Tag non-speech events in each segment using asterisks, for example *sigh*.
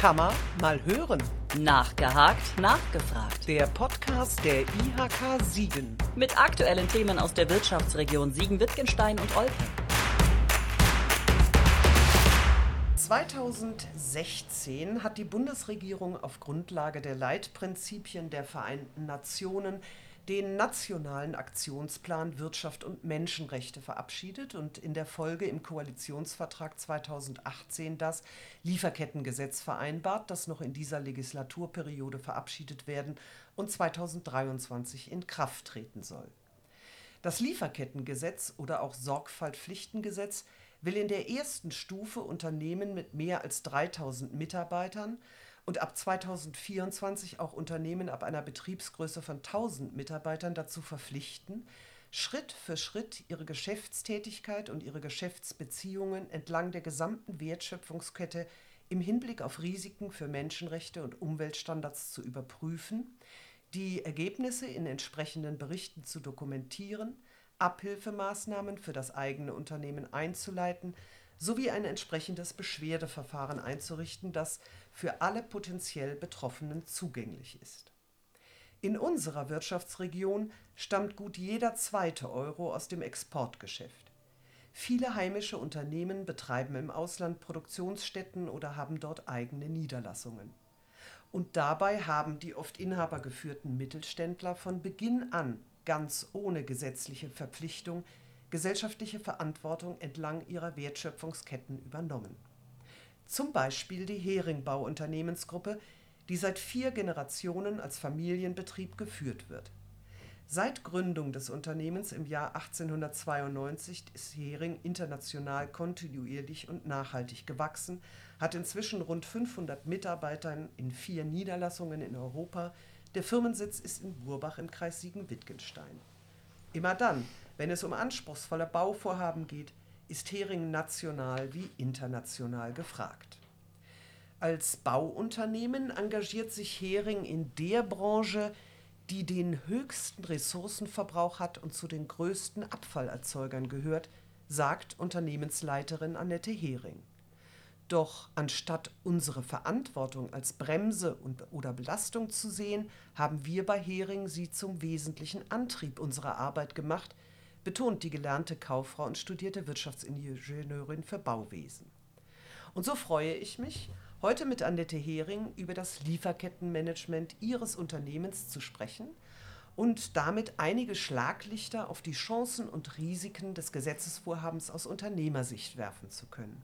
Man mal hören. Nachgehakt, nachgefragt. Der Podcast der IHK Siegen. Mit aktuellen Themen aus der Wirtschaftsregion Siegen-Wittgenstein und Olpe. 2016 hat die Bundesregierung auf Grundlage der Leitprinzipien der Vereinten Nationen den Nationalen Aktionsplan Wirtschaft und Menschenrechte verabschiedet und in der Folge im Koalitionsvertrag 2018 das Lieferkettengesetz vereinbart, das noch in dieser Legislaturperiode verabschiedet werden und 2023 in Kraft treten soll. Das Lieferkettengesetz oder auch Sorgfaltpflichtengesetz will in der ersten Stufe Unternehmen mit mehr als 3000 Mitarbeitern und ab 2024 auch Unternehmen ab einer Betriebsgröße von 1000 Mitarbeitern dazu verpflichten, Schritt für Schritt ihre Geschäftstätigkeit und ihre Geschäftsbeziehungen entlang der gesamten Wertschöpfungskette im Hinblick auf Risiken für Menschenrechte und Umweltstandards zu überprüfen, die Ergebnisse in entsprechenden Berichten zu dokumentieren, Abhilfemaßnahmen für das eigene Unternehmen einzuleiten sowie ein entsprechendes Beschwerdeverfahren einzurichten, das für alle potenziell Betroffenen zugänglich ist. In unserer Wirtschaftsregion stammt gut jeder zweite Euro aus dem Exportgeschäft. Viele heimische Unternehmen betreiben im Ausland Produktionsstätten oder haben dort eigene Niederlassungen. Und dabei haben die oft inhabergeführten Mittelständler von Beginn an ganz ohne gesetzliche Verpflichtung gesellschaftliche Verantwortung entlang ihrer Wertschöpfungsketten übernommen. Zum Beispiel die Heringbau Unternehmensgruppe, die seit vier Generationen als Familienbetrieb geführt wird. Seit Gründung des Unternehmens im Jahr 1892 ist Hering international kontinuierlich und nachhaltig gewachsen, hat inzwischen rund 500 Mitarbeiter in vier Niederlassungen in Europa. Der Firmensitz ist in Wurbach im Kreis Siegen-Wittgenstein. Immer dann, wenn es um anspruchsvolle Bauvorhaben geht, ist Hering national wie international gefragt. Als Bauunternehmen engagiert sich Hering in der Branche, die den höchsten Ressourcenverbrauch hat und zu den größten Abfallerzeugern gehört, sagt Unternehmensleiterin Annette Hering. Doch anstatt unsere Verantwortung als Bremse und, oder Belastung zu sehen, haben wir bei Hering sie zum wesentlichen Antrieb unserer Arbeit gemacht – betont die gelernte Kauffrau und studierte Wirtschaftsingenieurin für Bauwesen. Und so freue ich mich, heute mit Annette Hering über das Lieferkettenmanagement ihres Unternehmens zu sprechen und damit einige Schlaglichter auf die Chancen und Risiken des Gesetzesvorhabens aus Unternehmersicht werfen zu können.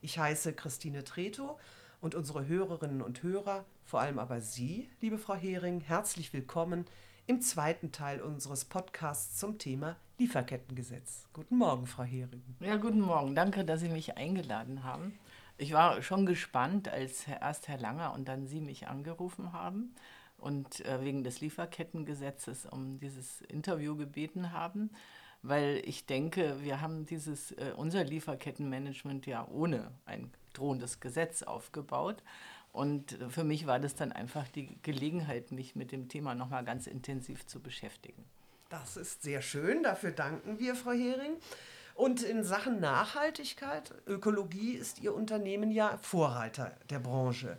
Ich heiße Christine Treto und unsere Hörerinnen und Hörer, vor allem aber Sie, liebe Frau Hering, herzlich willkommen im zweiten Teil unseres Podcasts zum Thema Lieferkettengesetz. Guten Morgen, Frau Hering. Ja, guten Morgen. Danke, dass Sie mich eingeladen haben. Ich war schon gespannt, als erst Herr Langer und dann Sie mich angerufen haben und äh, wegen des Lieferkettengesetzes um dieses Interview gebeten haben, weil ich denke, wir haben dieses äh, unser Lieferkettenmanagement ja ohne ein drohendes Gesetz aufgebaut. Und für mich war das dann einfach die Gelegenheit, mich mit dem Thema nochmal ganz intensiv zu beschäftigen. Das ist sehr schön, dafür danken wir, Frau Hering. Und in Sachen Nachhaltigkeit, Ökologie ist Ihr Unternehmen ja Vorreiter der Branche.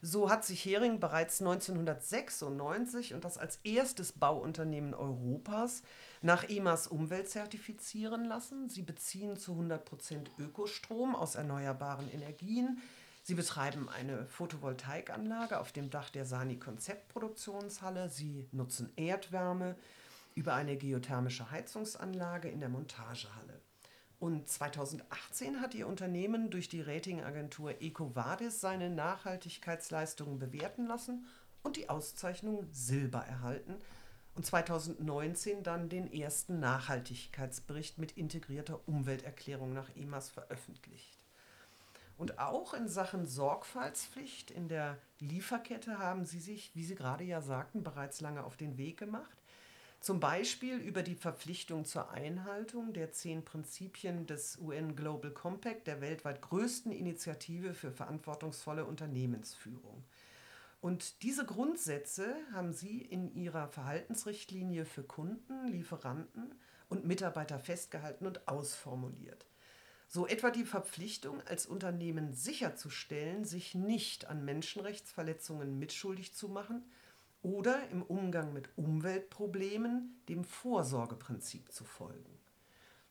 So hat sich Hering bereits 1996 und das als erstes Bauunternehmen Europas nach EMAS Umwelt zertifizieren lassen. Sie beziehen zu 100% Ökostrom aus erneuerbaren Energien. Sie betreiben eine Photovoltaikanlage auf dem Dach der Sani Konzeptproduktionshalle. Sie nutzen Erdwärme über eine geothermische Heizungsanlage in der Montagehalle. Und 2018 hat Ihr Unternehmen durch die Ratingagentur EcoVadis seine Nachhaltigkeitsleistungen bewerten lassen und die Auszeichnung Silber erhalten und 2019 dann den ersten Nachhaltigkeitsbericht mit integrierter Umwelterklärung nach EMAS veröffentlicht. Und auch in Sachen Sorgfaltspflicht in der Lieferkette haben Sie sich, wie Sie gerade ja sagten, bereits lange auf den Weg gemacht. Zum Beispiel über die Verpflichtung zur Einhaltung der zehn Prinzipien des UN Global Compact, der weltweit größten Initiative für verantwortungsvolle Unternehmensführung. Und diese Grundsätze haben Sie in Ihrer Verhaltensrichtlinie für Kunden, Lieferanten und Mitarbeiter festgehalten und ausformuliert. So etwa die Verpflichtung, als Unternehmen sicherzustellen, sich nicht an Menschenrechtsverletzungen mitschuldig zu machen oder im Umgang mit Umweltproblemen dem Vorsorgeprinzip zu folgen.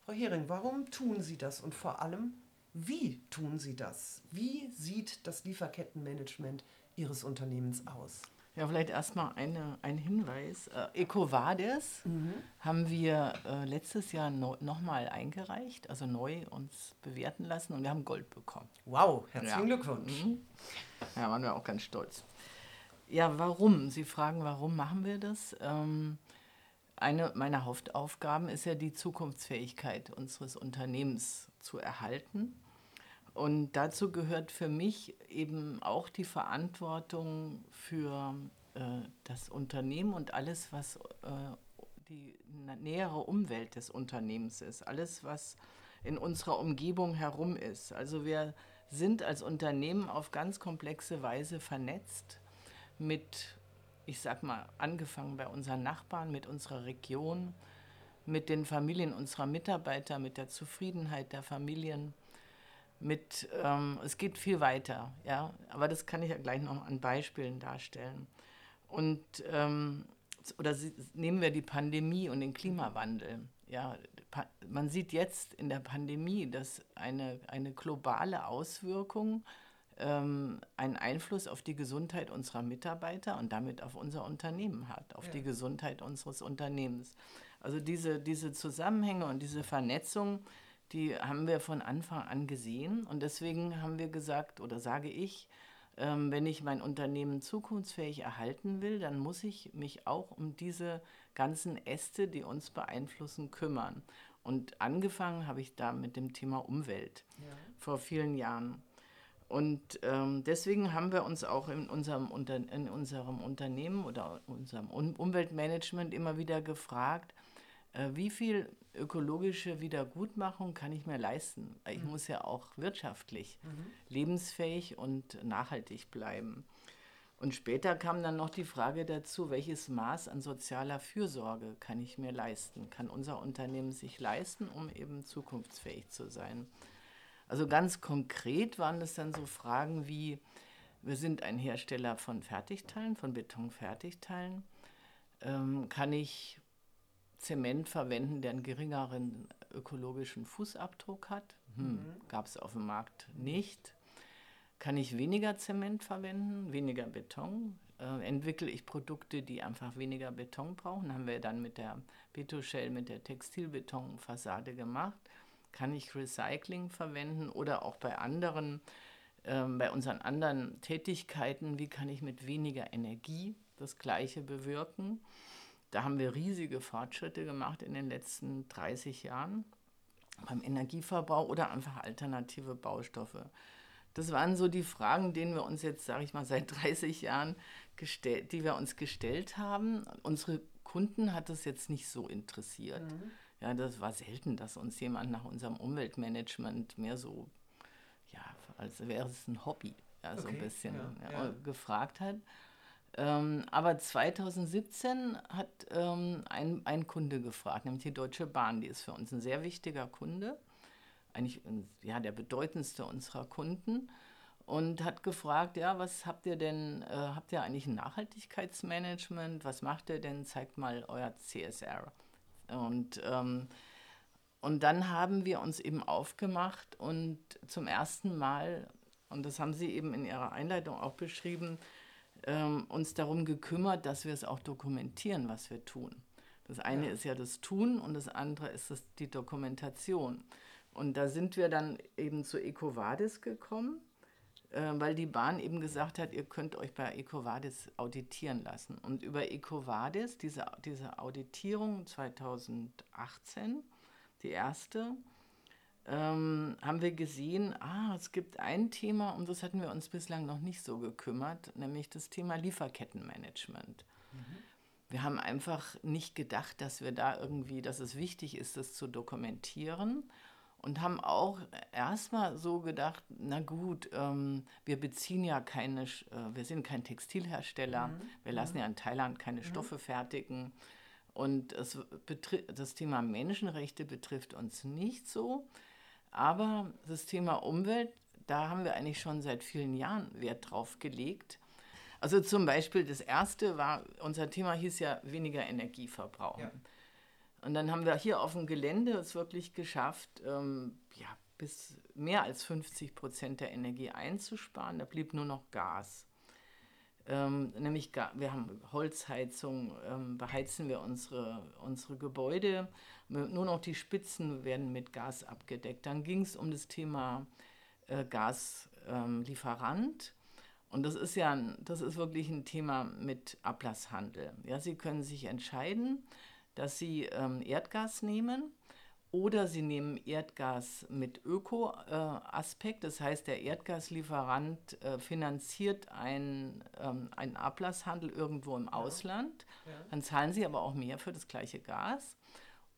Frau Hering, warum tun Sie das und vor allem, wie tun Sie das? Wie sieht das Lieferkettenmanagement Ihres Unternehmens aus? Ja, vielleicht erstmal eine, ein Hinweis. Äh, EcoVadis mhm. haben wir äh, letztes Jahr no, nochmal eingereicht, also neu uns bewerten lassen und wir haben Gold bekommen. Wow, herzlichen ja. Glückwunsch. Mhm. Ja, waren wir auch ganz stolz. Ja, warum? Sie fragen, warum machen wir das? Ähm, eine meiner Hauptaufgaben ist ja die Zukunftsfähigkeit unseres Unternehmens zu erhalten. Und dazu gehört für mich eben auch die Verantwortung für äh, das Unternehmen und alles, was äh, die nähere Umwelt des Unternehmens ist, alles, was in unserer Umgebung herum ist. Also wir sind als Unternehmen auf ganz komplexe Weise vernetzt mit, ich sag mal, angefangen bei unseren Nachbarn, mit unserer Region, mit den Familien unserer Mitarbeiter, mit der Zufriedenheit der Familien mit, ähm, es geht viel weiter, ja, aber das kann ich ja gleich noch an Beispielen darstellen. Und, ähm, oder nehmen wir die Pandemie und den Klimawandel. Ja, man sieht jetzt in der Pandemie, dass eine, eine globale Auswirkung ähm, einen Einfluss auf die Gesundheit unserer Mitarbeiter und damit auf unser Unternehmen hat, auf ja. die Gesundheit unseres Unternehmens. Also diese, diese Zusammenhänge und diese Vernetzung, die haben wir von Anfang an gesehen und deswegen haben wir gesagt oder sage ich, ähm, wenn ich mein Unternehmen zukunftsfähig erhalten will, dann muss ich mich auch um diese ganzen Äste, die uns beeinflussen, kümmern. Und angefangen habe ich da mit dem Thema Umwelt ja. vor vielen Jahren. Und ähm, deswegen haben wir uns auch in unserem, Unter in unserem Unternehmen oder unserem Umweltmanagement immer wieder gefragt, wie viel ökologische Wiedergutmachung kann ich mir leisten? Ich mhm. muss ja auch wirtschaftlich mhm. lebensfähig und nachhaltig bleiben. Und später kam dann noch die Frage dazu, welches Maß an sozialer Fürsorge kann ich mir leisten? Kann unser Unternehmen sich leisten, um eben zukunftsfähig zu sein? Also ganz konkret waren das dann so Fragen wie, wir sind ein Hersteller von Fertigteilen, von Betonfertigteilen. Ähm, kann ich Zement verwenden, der einen geringeren ökologischen Fußabdruck hat. Hm, mhm. Gab es auf dem Markt nicht. Kann ich weniger Zement verwenden, weniger Beton? Äh, entwickle ich Produkte, die einfach weniger Beton brauchen? Haben wir dann mit der Betoshell, mit der Textilbetonfassade gemacht. Kann ich Recycling verwenden oder auch bei anderen, äh, bei unseren anderen Tätigkeiten, wie kann ich mit weniger Energie das Gleiche bewirken? Da haben wir riesige Fortschritte gemacht in den letzten 30 Jahren beim Energieverbrauch oder einfach alternative Baustoffe. Das waren so die Fragen, denen wir uns jetzt, sage ich mal, seit 30 Jahren gestellt, die wir uns gestellt haben. Unsere Kunden hat das jetzt nicht so interessiert. Mhm. Ja, das war selten, dass uns jemand nach unserem Umweltmanagement mehr so, ja, als wäre es ein Hobby, ja, so okay, ein bisschen ja, ja. gefragt hat. Ähm, aber 2017 hat ähm, ein, ein Kunde gefragt, nämlich die Deutsche Bahn. Die ist für uns ein sehr wichtiger Kunde, eigentlich ja, der bedeutendste unserer Kunden. Und hat gefragt, ja, was habt ihr denn, äh, habt ihr eigentlich ein Nachhaltigkeitsmanagement? Was macht ihr denn? Zeigt mal euer CSR. Und, ähm, und dann haben wir uns eben aufgemacht und zum ersten Mal, und das haben Sie eben in Ihrer Einleitung auch beschrieben, ähm, uns darum gekümmert, dass wir es auch dokumentieren, was wir tun. Das eine ja. ist ja das Tun und das andere ist das, die Dokumentation. Und da sind wir dann eben zu EcoVadis gekommen, äh, weil die Bahn eben gesagt hat, ihr könnt euch bei EcoVadis auditieren lassen. Und über EcoVadis, diese, diese Auditierung 2018, die erste, ähm, haben wir gesehen, ah, es gibt ein Thema, um das hatten wir uns bislang noch nicht so gekümmert, nämlich das Thema Lieferkettenmanagement. Mhm. Wir haben einfach nicht gedacht, dass wir da irgendwie, dass es wichtig ist, das zu dokumentieren und haben auch erstmal so gedacht, na gut, ähm, wir beziehen ja keine, äh, wir sind kein Textilhersteller, mhm. wir lassen ja in Thailand keine mhm. Stoffe fertigen und das Thema Menschenrechte betrifft uns nicht so. Aber das Thema Umwelt, da haben wir eigentlich schon seit vielen Jahren Wert drauf gelegt. Also zum Beispiel das erste war, unser Thema hieß ja weniger Energie verbrauchen. Ja. Und dann haben wir hier auf dem Gelände es wirklich geschafft, ähm, ja, bis mehr als 50 Prozent der Energie einzusparen. Da blieb nur noch Gas. Ähm, nämlich, wir haben Holzheizung, ähm, beheizen wir unsere, unsere Gebäude. Nur noch die Spitzen werden mit Gas abgedeckt. Dann ging es um das Thema äh, Gaslieferant. Ähm, und das ist ja das ist wirklich ein Thema mit Ablasshandel. Ja, Sie können sich entscheiden, dass Sie ähm, Erdgas nehmen oder Sie nehmen Erdgas mit Öko-Aspekt. Äh, das heißt, der Erdgaslieferant äh, finanziert ein, ähm, einen Ablasshandel irgendwo im ja. Ausland. Ja. Dann zahlen Sie aber auch mehr für das gleiche Gas.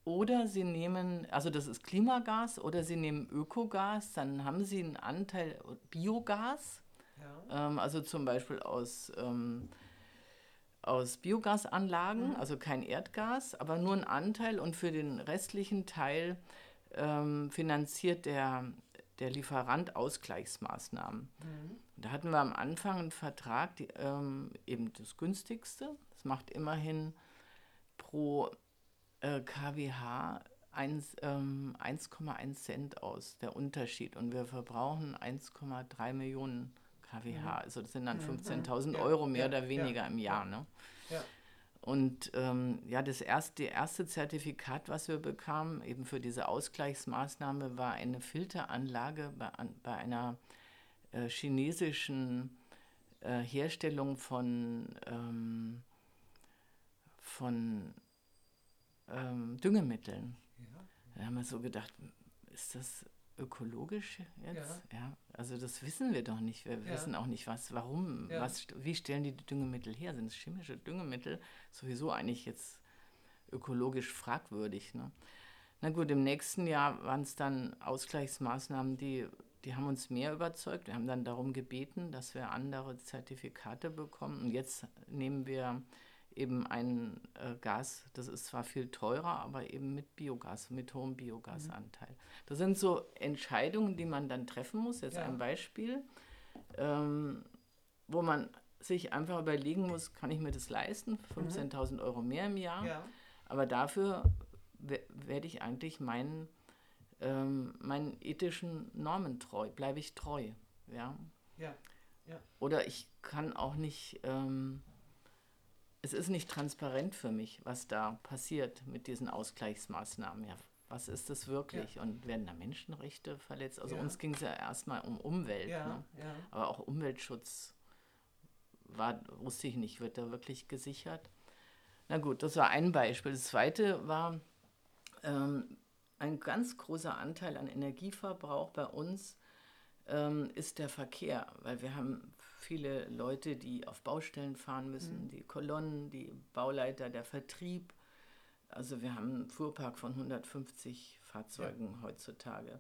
Oder Sie nehmen, also das ist Klimagas, oder Sie nehmen Ökogas, dann haben Sie einen Anteil Biogas ja. Ähm, also zum Beispiel aus, ähm, aus Biogasanlagen, mhm. also kein Erdgas, aber nur ein Anteil und für den restlichen Teil ähm, finanziert der, der Lieferant Ausgleichsmaßnahmen. Mhm. Da hatten wir am Anfang einen Vertrag, die, ähm, eben das günstigste. Das macht immerhin pro äh, kWh 1,1 ähm, Cent aus, der Unterschied. Und wir verbrauchen 1,3 Millionen kWh. Mhm. Also das sind dann 15.000 mhm. Euro mehr oder weniger im Jahr. Ne? Und ähm, ja, das erste, erste Zertifikat, was wir bekamen, eben für diese Ausgleichsmaßnahme, war eine Filteranlage bei, bei einer äh, chinesischen äh, Herstellung von, ähm, von ähm, Düngemitteln. Ja. Da haben wir so gedacht, ist das ökologisch jetzt? Ja. ja. Also das wissen wir doch nicht. Wir ja. wissen auch nicht, was, warum, was, wie stellen die Düngemittel her? Sind es chemische Düngemittel? Sowieso eigentlich jetzt ökologisch fragwürdig. Ne? Na gut, im nächsten Jahr waren es dann Ausgleichsmaßnahmen, die, die haben uns mehr überzeugt. Wir haben dann darum gebeten, dass wir andere Zertifikate bekommen. Und jetzt nehmen wir eben ein äh, Gas, das ist zwar viel teurer, aber eben mit Biogas, mit hohem Biogasanteil. Mhm. Das sind so Entscheidungen, die man dann treffen muss. Jetzt ja. ein Beispiel, ähm, wo man sich einfach überlegen muss, kann ich mir das leisten? 15.000 mhm. Euro mehr im Jahr. Ja. Aber dafür werde ich eigentlich meinen, ähm, meinen ethischen Normen treu, bleibe ich treu. Ja? Ja. ja. Oder ich kann auch nicht... Ähm, es ist nicht transparent für mich, was da passiert mit diesen Ausgleichsmaßnahmen. Ja, was ist das wirklich? Ja. Und werden da Menschenrechte verletzt? Also ja. uns ging es ja erstmal um Umwelt. Ne? Aber auch Umweltschutz war, wusste ich nicht, wird da wirklich gesichert? Na gut, das war ein Beispiel. Das zweite war ähm, ein ganz großer Anteil an Energieverbrauch bei uns ähm, ist der Verkehr, weil wir haben viele Leute, die auf Baustellen fahren müssen, mhm. die Kolonnen, die Bauleiter, der Vertrieb. Also wir haben einen Fuhrpark von 150 Fahrzeugen ja. heutzutage.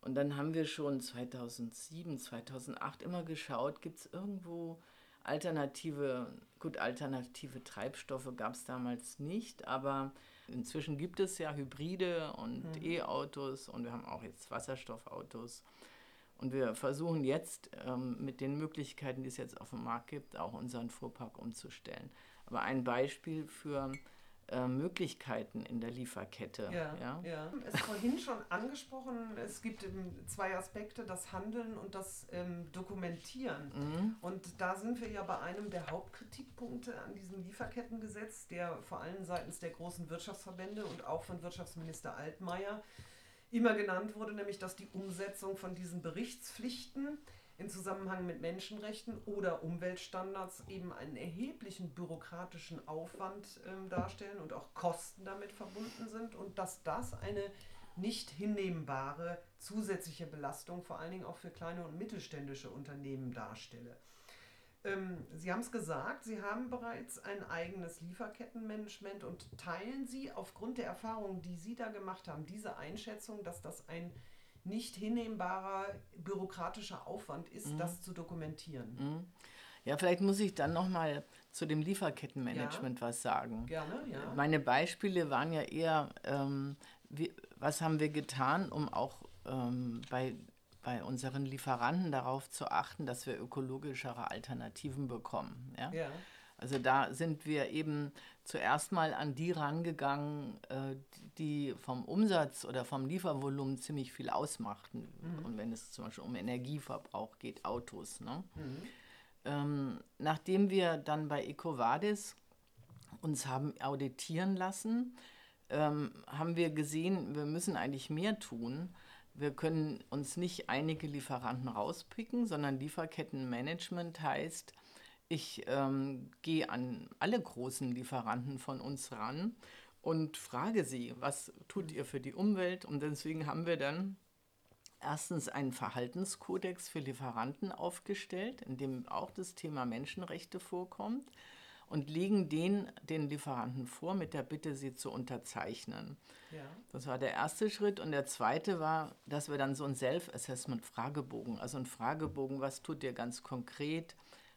Und dann haben wir schon 2007, 2008 immer geschaut, gibt es irgendwo alternative, gut, alternative Treibstoffe gab es damals nicht, aber inzwischen gibt es ja Hybride und mhm. E-Autos und wir haben auch jetzt Wasserstoffautos. Und wir versuchen jetzt ähm, mit den Möglichkeiten, die es jetzt auf dem Markt gibt, auch unseren Fuhrpark umzustellen. Aber ein Beispiel für äh, Möglichkeiten in der Lieferkette. Ja, ja, ja. Es ist vorhin schon angesprochen, es gibt zwei Aspekte, das Handeln und das ähm, Dokumentieren. Mhm. Und da sind wir ja bei einem der Hauptkritikpunkte an diesem Lieferkettengesetz, der vor allem seitens der großen Wirtschaftsverbände und auch von Wirtschaftsminister Altmaier immer genannt wurde, nämlich dass die Umsetzung von diesen Berichtspflichten in Zusammenhang mit Menschenrechten oder Umweltstandards eben einen erheblichen bürokratischen Aufwand äh, darstellen und auch Kosten damit verbunden sind und dass das eine nicht hinnehmbare zusätzliche Belastung vor allen Dingen auch für kleine und mittelständische Unternehmen darstelle. Ähm, Sie haben es gesagt, Sie haben bereits ein eigenes Lieferkettenmanagement und teilen Sie aufgrund der Erfahrungen, die Sie da gemacht haben, diese Einschätzung, dass das ein nicht hinnehmbarer bürokratischer Aufwand ist, mhm. das zu dokumentieren. Mhm. Ja, vielleicht muss ich dann nochmal zu dem Lieferkettenmanagement ja. was sagen. Gerne, ja. Meine Beispiele waren ja eher, ähm, wie, was haben wir getan, um auch ähm, bei, bei unseren Lieferanten darauf zu achten, dass wir ökologischere Alternativen bekommen. Ja? Ja. Also da sind wir eben zuerst mal an die rangegangen, äh, die vom Umsatz oder vom Liefervolumen ziemlich viel ausmachten. Und wenn es zum Beispiel um Energieverbrauch geht, Autos. Ne? Ähm, nachdem wir dann bei EcoVadis uns haben auditieren lassen, ähm, haben wir gesehen, wir müssen eigentlich mehr tun. Wir können uns nicht einige Lieferanten rauspicken, sondern Lieferkettenmanagement heißt, ich ähm, gehe an alle großen Lieferanten von uns ran und frage sie, was tut ihr für die Umwelt? Und deswegen haben wir dann erstens einen Verhaltenskodex für Lieferanten aufgestellt, in dem auch das Thema Menschenrechte vorkommt und legen den den Lieferanten vor mit der Bitte, sie zu unterzeichnen. Ja. Das war der erste Schritt. Und der zweite war, dass wir dann so einen Self-Assessment-Fragebogen, also einen Fragebogen, was tut ihr ganz konkret?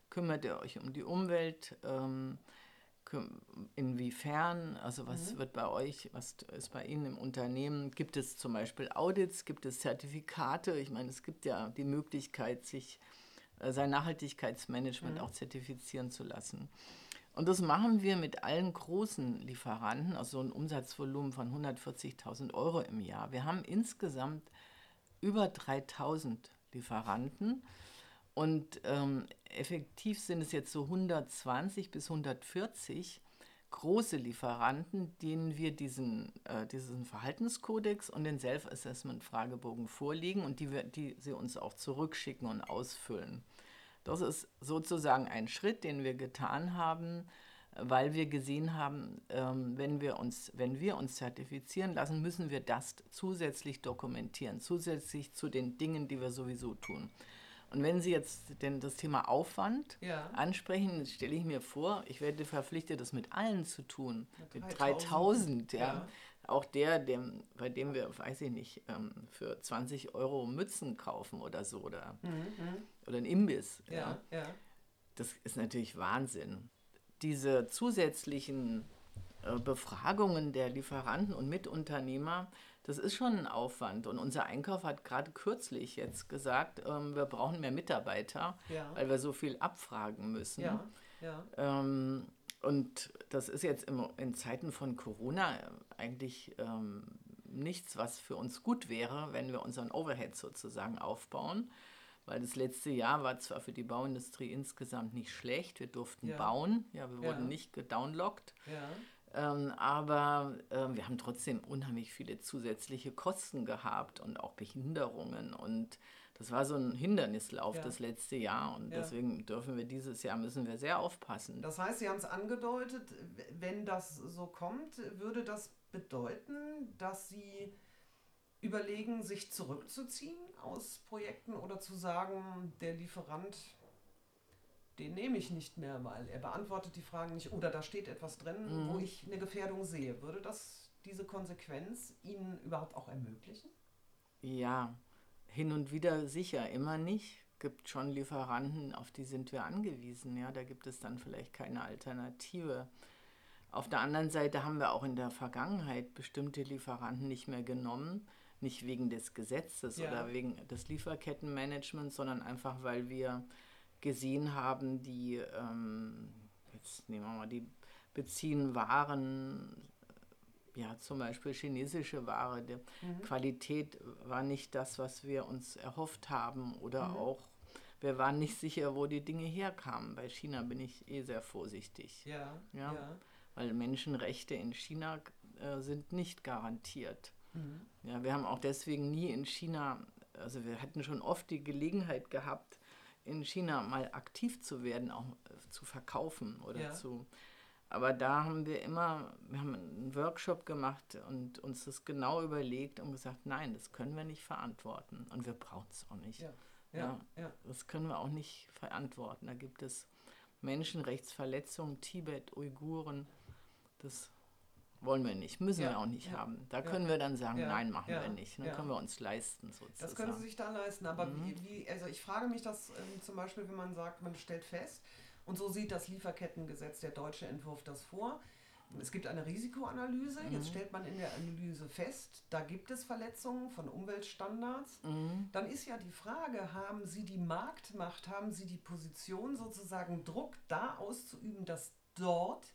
Kümmert ihr euch um die Umwelt? Ähm, inwiefern? Also was wird bei euch, was ist bei Ihnen im Unternehmen? Gibt es zum Beispiel Audits? Gibt es Zertifikate? Ich meine, es gibt ja die Möglichkeit, sich äh, sein Nachhaltigkeitsmanagement auch zertifizieren zu lassen. Und das machen wir mit allen großen Lieferanten, also so ein Umsatzvolumen von 140.000 Euro im Jahr. Wir haben insgesamt über 3000 Lieferanten und ähm, effektiv sind es jetzt so 120 bis 140 große Lieferanten, denen wir diesen, äh, diesen Verhaltenskodex und den Self-Assessment-Fragebogen vorlegen und die, wir, die sie uns auch zurückschicken und ausfüllen. Das ist sozusagen ein Schritt, den wir getan haben, weil wir gesehen haben, ähm, wenn, wir uns, wenn wir uns zertifizieren lassen, müssen wir das zusätzlich dokumentieren, zusätzlich zu den Dingen, die wir sowieso tun. Und wenn Sie jetzt denn das Thema Aufwand Ja. ansprechen, stelle ich mir vor, ich werde verpflichtet, das mit allen zu tun. Mit 3000, 3000, ja. ja. Auch der, dem, bei dem wir, weiß ich nicht, ähm, für 20 Euro Mützen kaufen oder so oder, oder ein Imbiss. Mhm, Ja, ja. Das ist natürlich Wahnsinn. Diese zusätzlichen äh, Befragungen der Lieferanten und Mitunternehmer, das ist schon ein Aufwand. Und unser Einkauf hat gerade kürzlich jetzt gesagt, ähm, wir brauchen mehr Mitarbeiter, Ja. weil wir so viel abfragen müssen. Ja, ja. Ähm, und das ist jetzt im, in Zeiten von Corona eigentlich ähm, nichts, was für uns gut wäre, wenn wir unseren Overhead sozusagen aufbauen. Weil das letzte Jahr war zwar für die Bauindustrie insgesamt nicht schlecht, wir durften Ja. bauen, ja, wir Ja. wurden nicht gedownlockt, ja. ähm, aber ähm, wir haben trotzdem unheimlich viele zusätzliche Kosten gehabt und auch Behinderungen und das war so ein Hindernislauf Ja. das letzte Jahr und Ja. deswegen dürfen wir dieses Jahr, müssen wir sehr aufpassen. Das heißt, Sie haben es angedeutet, wenn das so kommt, würde das bedeuten, dass Sie überlegen, sich zurückzuziehen aus Projekten oder zu sagen, der Lieferant, den nehme ich nicht mehr, weil er beantwortet die Fragen nicht oder da steht etwas drin, wo ich eine Gefährdung sehe. Würde das diese Konsequenz Ihnen überhaupt auch ermöglichen? Ja, hin und wieder sicher, immer nicht. Gibt schon Lieferanten, auf die sind wir angewiesen. Ja, da gibt es dann vielleicht keine Alternative. Auf der anderen Seite haben wir auch in der Vergangenheit bestimmte Lieferanten nicht mehr genommen, nicht wegen des Gesetzes Ja. oder wegen des Lieferkettenmanagements, sondern einfach, weil wir gesehen haben, die, ähm, jetzt nehmen wir mal, die beziehen Waren, ja, zum Beispiel chinesische Ware, die Qualität war nicht das, was wir uns erhofft haben oder auch wir waren nicht sicher, wo die Dinge herkamen. Bei China bin ich eh sehr vorsichtig, Ja, Ja. ja. weil Menschenrechte in China äh, sind nicht garantiert. Mhm. Ja, wir haben auch deswegen nie in China, also wir hatten schon oft die Gelegenheit gehabt, in China mal aktiv zu werden, auch äh, zu verkaufen oder Ja. zu. Aber da haben wir immer, wir haben einen Workshop gemacht und uns das genau überlegt und gesagt, nein, das können wir nicht verantworten und wir brauchen es auch nicht. Ja, ja, ja. Das können wir auch nicht verantworten. Da gibt es Menschenrechtsverletzungen, Tibet, Uiguren, das wollen wir nicht, müssen Ja, wir auch nicht haben. Da können wir dann sagen, nein, machen wir nicht. Dann können wir uns leisten sozusagen. Das können Sie sich da leisten, aber wie, wie, also ich frage mich das ähm, zum Beispiel, wenn man sagt, man stellt fest, und so sieht das Lieferkettengesetz, der deutsche Entwurf das vor, Es gibt eine Risikoanalyse. Mhm. Jetzt stellt man in der Analyse fest, da gibt es Verletzungen von Umweltstandards. Mhm. Dann ist ja die Frage, haben Sie die Marktmacht, haben Sie die Position sozusagen Druck da auszuüben, dass dort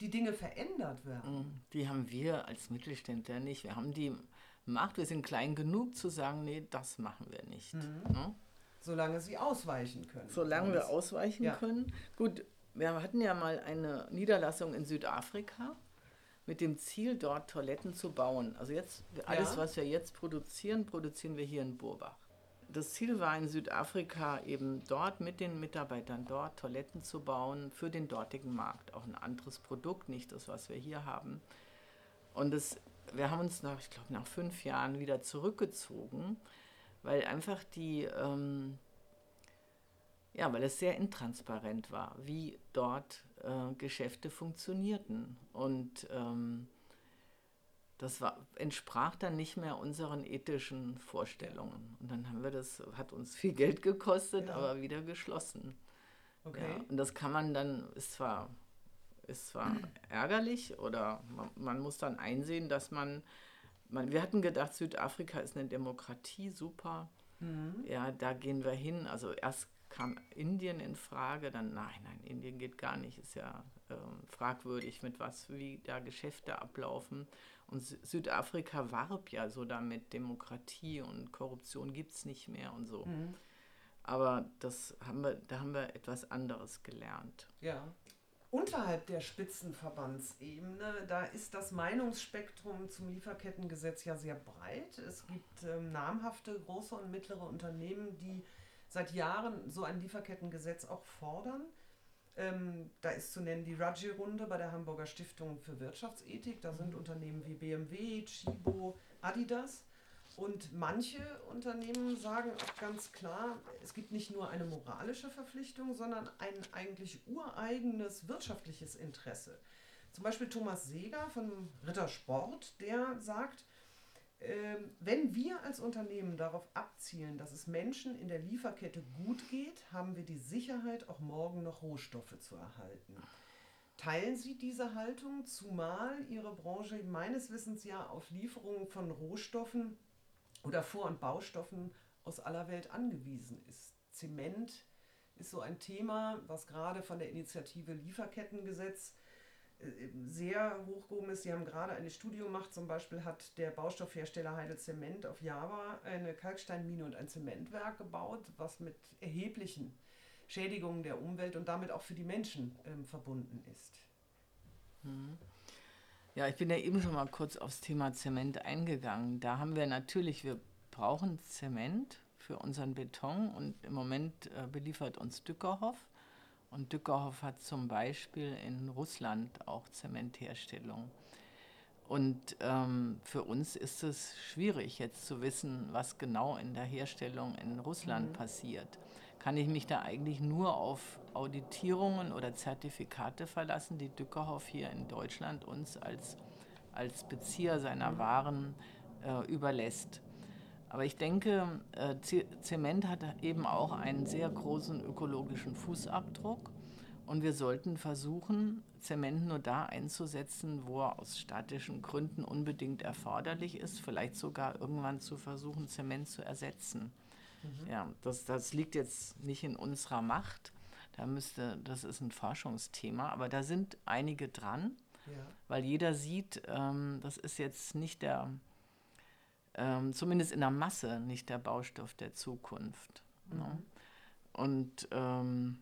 die Dinge verändert werden? Mhm. Die haben wir als Mittelständler nicht. Wir haben die Macht, wir sind klein genug zu sagen, nee, das machen wir nicht. Mhm. Ne? Solange sie ausweichen können. Solange wir ausweichen ja. können. Gut, wir hatten ja mal eine Niederlassung in Südafrika mit dem Ziel, dort Toiletten zu bauen. Also jetzt, alles, ja. was wir jetzt produzieren, produzieren wir hier in Burbach. Das Ziel war in Südafrika eben dort mit den Mitarbeitern dort Toiletten zu bauen für den dortigen Markt. Auch ein anderes Produkt, nicht das, was wir hier haben. Und das, wir haben uns nach, ich glaube, nach fünf Jahren wieder zurückgezogen, weil einfach die, ähm, ja, weil es sehr intransparent war, wie dort äh, Geschäfte funktionierten. Und ähm, das war, entsprach dann nicht mehr unseren ethischen Vorstellungen. Und dann haben wir das, hat uns viel Geld gekostet, ja. aber wieder geschlossen. Okay. Ja, und das kann man dann, ist zwar, ist zwar *clears throat* ärgerlich oder man, man muss dann einsehen, dass man man, wir hatten gedacht, Südafrika ist eine Demokratie, super. Mhm. Ja, da gehen wir hin. Also erst kam Indien in Frage, dann nein, nein, Indien geht gar nicht, ist ja ähm, fragwürdig, mit was, wie da Geschäfte ablaufen. Und Südafrika warb ja so damit, Demokratie und Korruption gibt es nicht mehr und so. Mhm. Aber das haben wir, da haben wir etwas anderes gelernt. Ja unterhalb der Spitzenverbandsebene, da ist das Meinungsspektrum zum Lieferkettengesetz ja sehr breit. Es gibt ähm, namhafte große und mittlere Unternehmen, die seit Jahren so ein Lieferkettengesetz auch fordern. Ähm, da ist zu nennen die Raji-Runde bei der Hamburger Stiftung für Wirtschaftsethik. Da sind Unternehmen wie BMW, Chibo, Adidas. Und manche Unternehmen sagen auch ganz klar, es gibt nicht nur eine moralische Verpflichtung, sondern ein eigentlich ureigenes wirtschaftliches Interesse. Zum Beispiel Thomas Seger von Rittersport, der sagt, äh, wenn wir als Unternehmen darauf abzielen, dass es Menschen in der Lieferkette gut geht, haben wir die Sicherheit, auch morgen noch Rohstoffe zu erhalten. Teilen Sie diese Haltung, zumal Ihre Branche meines Wissens ja auf Lieferungen von Rohstoffen oder Vor- und Baustoffen aus aller Welt angewiesen ist. Zement ist so ein Thema, was gerade von der Initiative Lieferkettengesetz äh, sehr hochgehoben ist. Sie haben gerade eine Studie gemacht, zum Beispiel hat der Baustoffhersteller Heide Zement auf Java eine Kalksteinmine und ein Zementwerk gebaut, was mit erheblichen Schädigungen der Umwelt und damit auch für die Menschen ähm, verbunden ist. Mhm. Ja, ich bin ja eben schon mal kurz aufs Thema Zement eingegangen. Da haben wir natürlich, wir brauchen Zement für unseren Beton und im Moment äh, beliefert uns Dückerhoff. Und Dückerhoff hat zum Beispiel in Russland auch Zementherstellung. Und ähm, für uns ist es schwierig jetzt zu wissen, was genau in der Herstellung in Russland mhm. passiert kann ich mich da eigentlich nur auf Auditierungen oder Zertifikate verlassen, die Dückerhoff hier in Deutschland uns als, als Bezieher seiner Waren äh, überlässt. Aber ich denke, äh, Zement hat eben auch einen sehr großen ökologischen Fußabdruck. Und wir sollten versuchen, Zement nur da einzusetzen, wo er aus statischen Gründen unbedingt erforderlich ist, vielleicht sogar irgendwann zu versuchen, Zement zu ersetzen. Mhm. Ja, das, das liegt jetzt nicht in unserer Macht. Da müsste, das ist ein Forschungsthema, aber da sind einige dran, ja. weil jeder sieht, ähm, das ist jetzt nicht der, ähm, zumindest in der Masse, nicht der Baustoff der Zukunft. Ne? Mhm. Ne? Und ähm,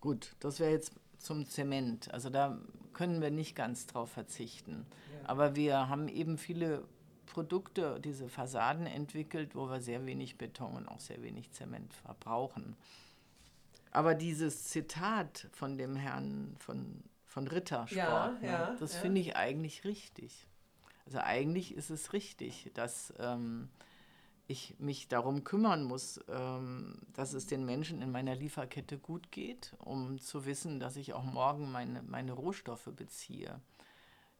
gut, das wäre jetzt zum Zement. Also da können wir nicht ganz drauf verzichten. Ja. Aber wir haben eben viele Produkte, diese Fassaden entwickelt, wo wir sehr wenig Beton und auch sehr wenig Zement verbrauchen. Aber dieses Zitat von dem Herrn von, von Rittersport, ja, ne, ja, das ja. finde ich eigentlich richtig. Also eigentlich ist es richtig, dass ähm, ich mich darum kümmern muss, ähm, dass es den Menschen in meiner Lieferkette gut geht, um zu wissen, dass ich auch morgen meine, meine Rohstoffe beziehe.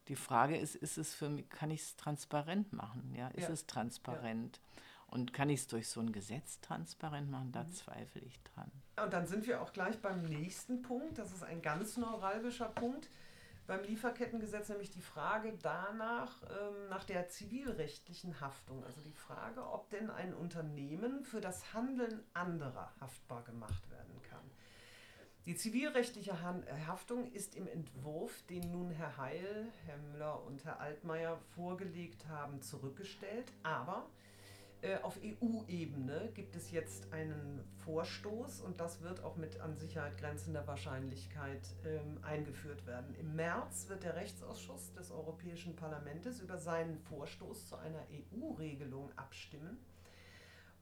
Die Frage ist, ist es für mich, kann ich es transparent machen? Ja, ist ja. es transparent? Ja. Und kann ich es durch so ein Gesetz transparent machen? Da mhm. zweifle ich dran. Und dann sind wir auch gleich beim nächsten Punkt. Das ist ein ganz neuralgischer Punkt. beim Lieferkettengesetz nämlich die Frage danach, ähm, nach der zivilrechtlichen Haftung. Also die Frage, ob denn ein Unternehmen für das Handeln anderer haftbar gemacht werden kann. Die zivilrechtliche Haftung ist im Entwurf, den nun Herr Heil, Herr Müller und Herr Altmaier vorgelegt haben, zurückgestellt. Aber äh, auf EU-Ebene gibt es jetzt einen Vorstoß und das wird auch mit an Sicherheit grenzender Wahrscheinlichkeit ähm, eingeführt werden. Im März wird der Rechtsausschuss des Europäischen Parlaments über seinen Vorstoß zu einer EU-Regelung abstimmen.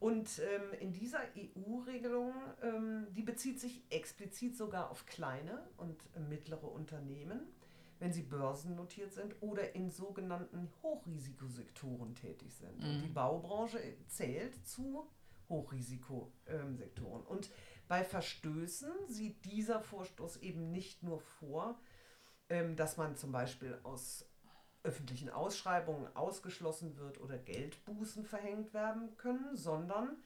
Und ähm, in dieser EU-Regelung, ähm, die bezieht sich explizit sogar auf kleine und mittlere Unternehmen, wenn sie börsennotiert sind oder in sogenannten Hochrisikosektoren tätig sind. Mhm. Und die Baubranche zählt zu Hochrisikosektoren. Und bei Verstößen sieht dieser Vorstoß eben nicht nur vor, ähm, dass man zum Beispiel aus öffentlichen Ausschreibungen ausgeschlossen wird oder Geldbußen verhängt werden können, sondern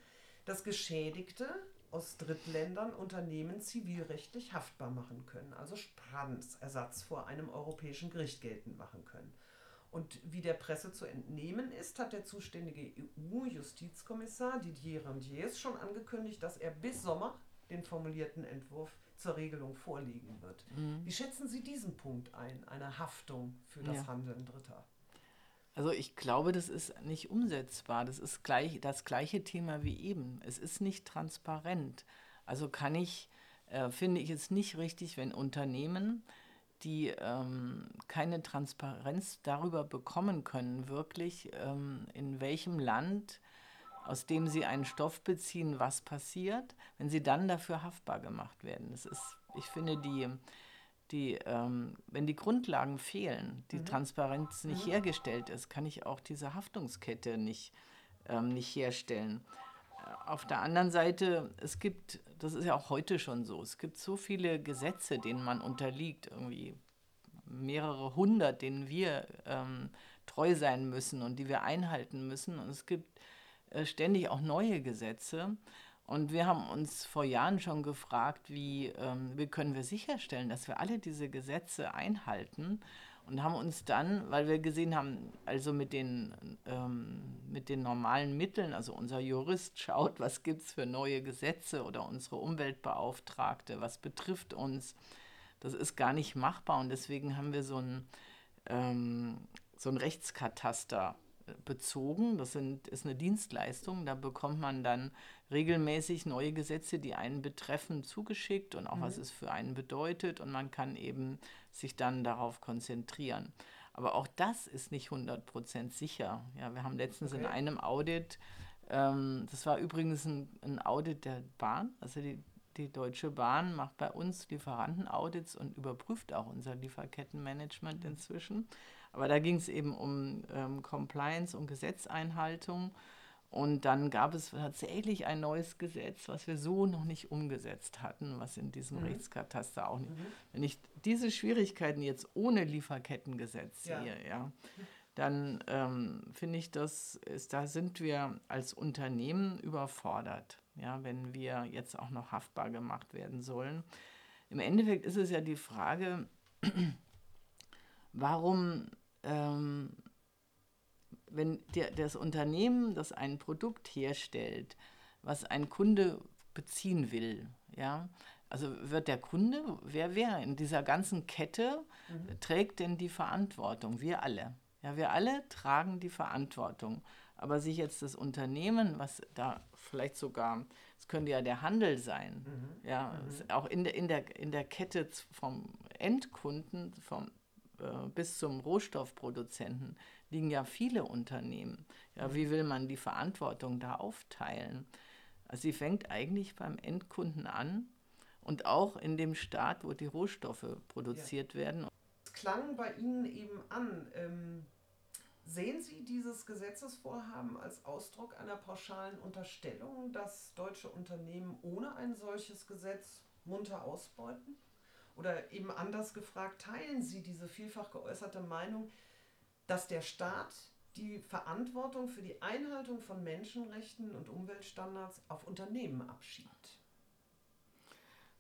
dass Geschädigte aus Drittländern Unternehmen zivilrechtlich haftbar machen können, also Schadensersatz vor einem europäischen Gericht geltend machen können. Und wie der Presse zu entnehmen ist, hat der zuständige EU-Justizkommissar Didier Randiers schon angekündigt, dass er bis Sommer den formulierten Entwurf zur Regelung vorlegen wird. Mhm. Wie schätzen Sie diesen Punkt ein, eine Haftung für das ja. Handeln Dritter? Also ich glaube, das ist nicht umsetzbar. Das ist gleich, das gleiche Thema wie eben. Es ist nicht transparent. Also kann ich, äh, finde ich es nicht richtig, wenn Unternehmen, die ähm, keine Transparenz darüber bekommen können, wirklich ähm, in welchem Land aus dem sie einen Stoff beziehen, was passiert, wenn sie dann dafür haftbar gemacht werden. Das ist, ich finde, die, die, ähm, wenn die Grundlagen fehlen, die mhm. Transparenz nicht mhm. hergestellt ist, kann ich auch diese Haftungskette nicht, ähm, nicht herstellen. Auf der anderen Seite, es gibt, das ist ja auch heute schon so, es gibt so viele Gesetze, denen man unterliegt, irgendwie mehrere hundert, denen wir ähm, treu sein müssen und die wir einhalten müssen. Und es gibt ständig auch neue Gesetze. Und wir haben uns vor Jahren schon gefragt, wie, ähm, wie können wir sicherstellen, dass wir alle diese Gesetze einhalten und haben uns dann, weil wir gesehen haben, also mit den, ähm, mit den normalen Mitteln, also unser Jurist schaut, was gibt es für neue Gesetze oder unsere Umweltbeauftragte, was betrifft uns, das ist gar nicht machbar und deswegen haben wir so ein, ähm, so ein Rechtskataster bezogen. Das sind, ist eine Dienstleistung. Da bekommt man dann regelmäßig neue Gesetze, die einen betreffen, zugeschickt und auch mhm. was es für einen bedeutet. Und man kann eben sich dann darauf konzentrieren. Aber auch das ist nicht 100% sicher. Ja, wir haben letztens okay. in einem Audit, ähm, das war übrigens ein, ein Audit der Bahn, also die die Deutsche Bahn macht bei uns Lieferantenaudits und überprüft auch unser Lieferkettenmanagement mhm. inzwischen. Aber da ging es eben um ähm, Compliance und Gesetzeinhaltung. Und dann gab es tatsächlich ein neues Gesetz, was wir so noch nicht umgesetzt hatten, was in diesem mhm. Rechtskataster auch nicht. Mhm. Wenn ich diese Schwierigkeiten jetzt ohne Lieferkettengesetz ja. sehe, ja, dann ähm, finde ich, das ist, da sind wir als Unternehmen überfordert, ja, wenn wir jetzt auch noch haftbar gemacht werden sollen. Im Endeffekt ist es ja die Frage, *clears throat* warum ähm, wenn der, das Unternehmen, das ein Produkt herstellt, was ein Kunde beziehen will, ja, also wird der Kunde, wer wer in dieser ganzen Kette mhm. trägt denn die Verantwortung? Wir alle. Ja, wir alle tragen die Verantwortung. Aber sich jetzt das Unternehmen, was da vielleicht sogar, es könnte ja der Handel sein, mhm. ja, mhm. auch in der, in, der, in der Kette vom Endkunden, vom bis zum Rohstoffproduzenten liegen ja viele Unternehmen. Ja, wie will man die Verantwortung da aufteilen? Also sie fängt eigentlich beim Endkunden an und auch in dem Staat, wo die Rohstoffe produziert ja. werden. Es klang bei Ihnen eben an. Ähm, sehen Sie dieses Gesetzesvorhaben als Ausdruck einer pauschalen Unterstellung, dass deutsche Unternehmen ohne ein solches Gesetz munter ausbeuten? Oder eben anders gefragt, teilen Sie diese vielfach geäußerte Meinung, dass der Staat die Verantwortung für die Einhaltung von Menschenrechten und Umweltstandards auf Unternehmen abschiebt?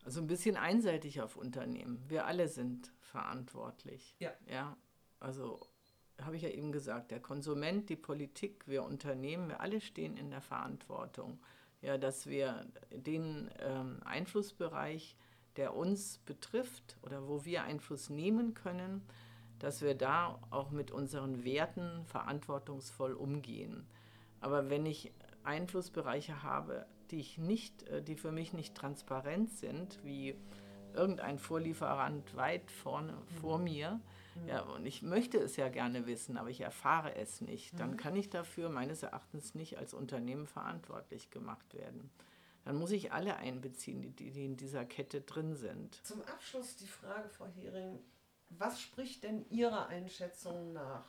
Also ein bisschen einseitig auf Unternehmen. Wir alle sind verantwortlich. Ja. Ja, also habe ich ja eben gesagt, der Konsument, die Politik, wir Unternehmen, wir alle stehen in der Verantwortung, ja, dass wir den ähm, Einflussbereich, der uns betrifft oder wo wir Einfluss nehmen können, dass wir da auch mit unseren Werten verantwortungsvoll umgehen. Aber wenn ich Einflussbereiche habe, die ich nicht, äh, die für mich nicht transparent sind, wie irgendein Vorlieferant weit vorne vor mir, ja, und ich möchte es ja gerne wissen, aber ich erfahre es nicht, dann kann ich dafür meines Erachtens nicht als Unternehmen verantwortlich gemacht werden. Dann muss ich alle einbeziehen, die, die in dieser Kette drin sind. Zum Abschluss die Frage, Frau Hering, was spricht denn Ihrer Einschätzung nach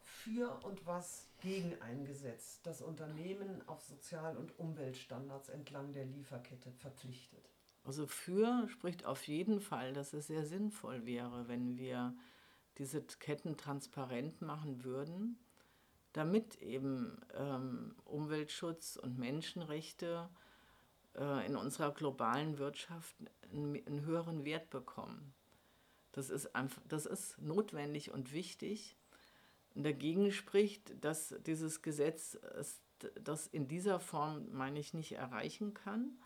für und was gegen ein Gesetz, das Unternehmen auf Sozial- und Umweltstandards entlang der Lieferkette verpflichtet? Also für spricht auf jeden Fall, dass es sehr sinnvoll wäre, wenn wir diese Ketten transparent machen würden, damit eben ähm, Umweltschutz und Menschenrechte in unserer globalen Wirtschaft einen, einen, höheren Wert bekommen. Das ist, einfach, das ist notwendig und wichtig. Und dagegen spricht, dass dieses Gesetz das in dieser Form, meine ich, nicht erreichen kann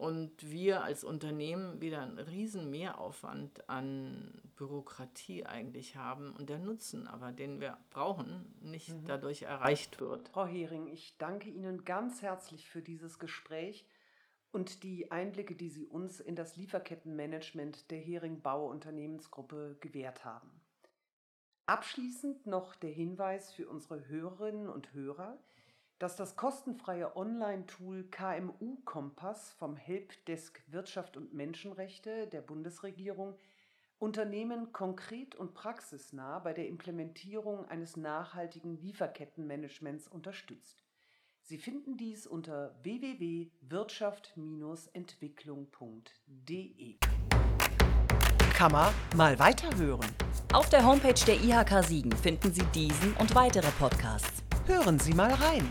und wir als Unternehmen wieder einen riesen Mehraufwand an Bürokratie eigentlich haben und der Nutzen aber, den wir brauchen, nicht mhm. dadurch erreicht wird. Frau Hering, ich danke Ihnen ganz herzlich für dieses Gespräch und die Einblicke, die Sie uns in das Lieferkettenmanagement der Hering Bau Unternehmensgruppe gewährt haben. Abschließend noch der Hinweis für unsere Hörerinnen und Hörer, dass das kostenfreie Online-Tool KMU Kompass vom Helpdesk Wirtschaft und Menschenrechte der Bundesregierung Unternehmen konkret und praxisnah bei der Implementierung eines nachhaltigen Lieferkettenmanagements unterstützt. Sie finden dies unter www.wirtschaft-entwicklung.de. Kammer mal weiterhören. Auf der Homepage der IHK Siegen finden Sie diesen und weitere Podcasts. Hören Sie mal rein.